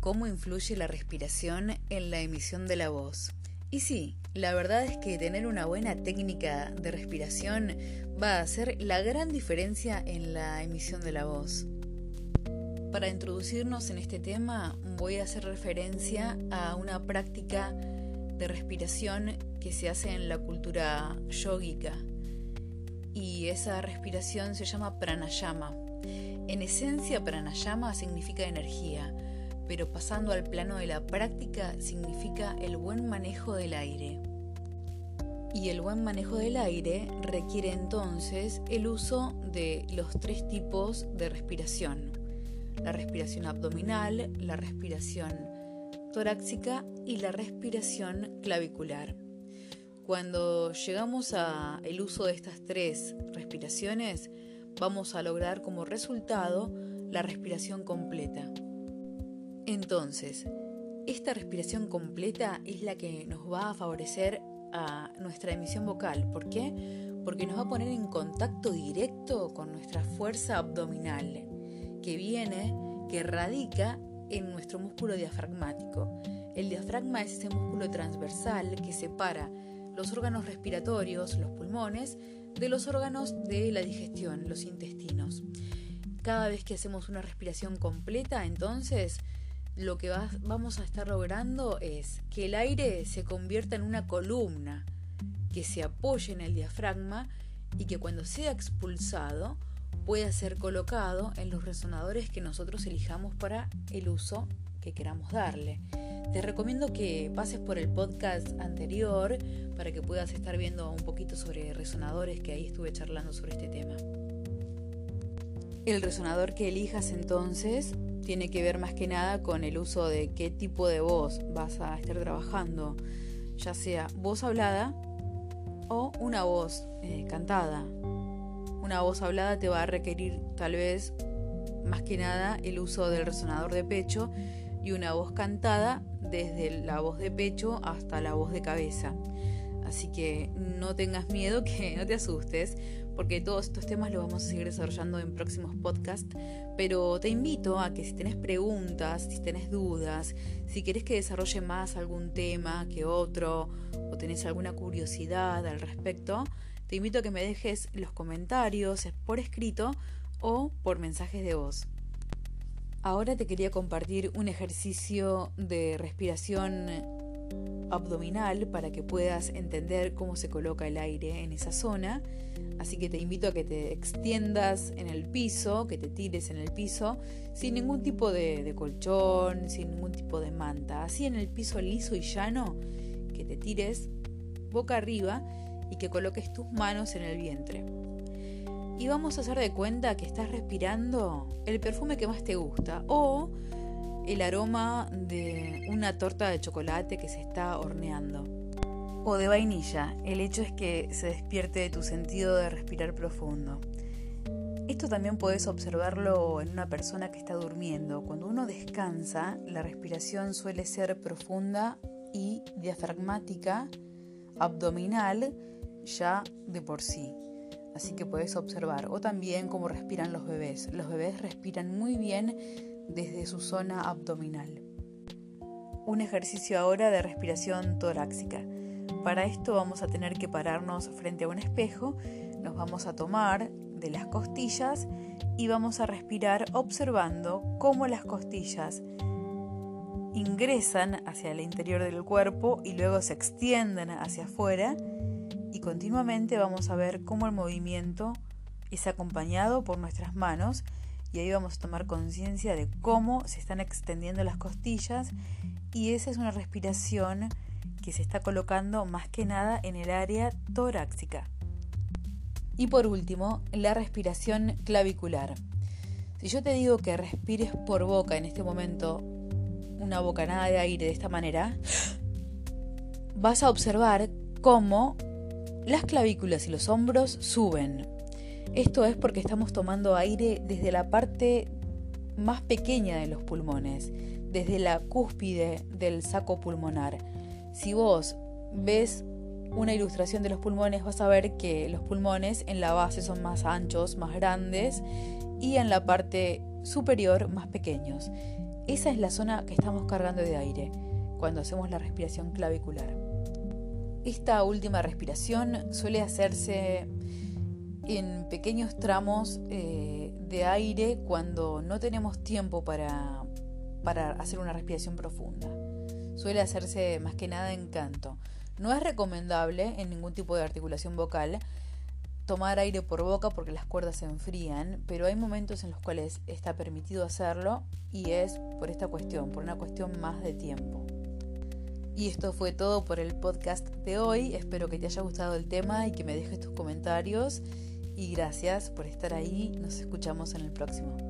cómo influye la respiración en la emisión de la voz. Y sí, la verdad es que tener una buena técnica de respiración va a hacer la gran diferencia en la emisión de la voz. Para introducirnos en este tema voy a hacer referencia a una práctica de respiración que se hace en la cultura yógica y esa respiración se llama pranayama. En esencia pranayama significa energía, pero pasando al plano de la práctica significa el buen manejo del aire. Y el buen manejo del aire requiere entonces el uso de los tres tipos de respiración. La respiración abdominal, la respiración torácica y la respiración clavicular. Cuando llegamos al uso de estas tres respiraciones, vamos a lograr como resultado la respiración completa. Entonces, esta respiración completa es la que nos va a favorecer a nuestra emisión vocal. ¿Por qué? Porque nos va a poner en contacto directo con nuestra fuerza abdominal, que viene, que radica en nuestro músculo diafragmático. El diafragma es ese músculo transversal que separa los órganos respiratorios, los pulmones, de los órganos de la digestión, los intestinos. Cada vez que hacemos una respiración completa, entonces lo que vamos a estar logrando es que el aire se convierta en una columna que se apoye en el diafragma y que cuando sea expulsado pueda ser colocado en los resonadores que nosotros elijamos para el uso que queramos darle. Te recomiendo que pases por el podcast anterior para que puedas estar viendo un poquito sobre resonadores que ahí estuve charlando sobre este tema. El resonador que elijas entonces tiene que ver más que nada con el uso de qué tipo de voz vas a estar trabajando, ya sea voz hablada o una voz eh, cantada. Una voz hablada te va a requerir tal vez más que nada el uso del resonador de pecho y una voz cantada desde la voz de pecho hasta la voz de cabeza. Así que no tengas miedo, que no te asustes, porque todos estos temas los vamos a seguir desarrollando en próximos podcasts. Pero te invito a que si tenés preguntas, si tenés dudas, si querés que desarrolle más algún tema que otro, o tenés alguna curiosidad al respecto, te invito a que me dejes los comentarios por escrito o por mensajes de voz. Ahora te quería compartir un ejercicio de respiración abdominal para que puedas entender cómo se coloca el aire en esa zona. Así que te invito a que te extiendas en el piso, que te tires en el piso, sin ningún tipo de, colchón, sin ningún tipo de manta. Así en el piso liso y llano, que te tires boca arriba y que coloques tus manos en el vientre. Y vamos a hacer de cuenta que estás respirando el perfume que más te gusta o el aroma de una torta de chocolate que se está horneando. O de vainilla, el hecho es que se despierte de tu sentido de respirar profundo. Esto también puedes observarlo en una persona que está durmiendo. Cuando uno descansa, la respiración suele ser profunda y diafragmática, abdominal, ya de por sí. Así que puedes observar. O también cómo respiran los bebés. Los bebés respiran muy bien desde su zona abdominal. Un ejercicio ahora de respiración torácica. Para esto vamos a tener que pararnos frente a un espejo, nos vamos a tomar de las costillas y vamos a respirar observando cómo las costillas ingresan hacia el interior del cuerpo y luego se extienden hacia afuera y continuamente vamos a ver cómo el movimiento es acompañado por nuestras manos y ahí vamos a tomar conciencia de cómo se están extendiendo las costillas y esa es una respiración que se está colocando más que nada en el área torácica. Y por último, la respiración clavicular. Si yo te digo que respires por boca en este momento una bocanada de aire de esta manera, vas a observar cómo las clavículas y los hombros suben. Esto es porque estamos tomando aire desde la parte más pequeña de los pulmones, desde la cúspide del saco pulmonar. Si vos ves una ilustración de los pulmones, vas a ver que los pulmones en la base son más anchos, más grandes y en la parte superior más pequeños. esa es la zona que estamos cargando de aire cuando hacemos la respiración clavicular. Esta última respiración suele hacerse en pequeños tramos eh, de aire cuando no tenemos tiempo para, para hacer una respiración profunda. Suele hacerse más que nada en canto. No es recomendable en ningún tipo de articulación vocal tomar aire por boca porque las cuerdas se enfrían, pero hay momentos en los cuales está permitido hacerlo y es por esta cuestión, por una cuestión más de tiempo. Y esto fue todo por el podcast de hoy. Espero que te haya gustado el tema y que me dejes tus comentarios. Y gracias por estar ahí. Nos escuchamos en el próximo.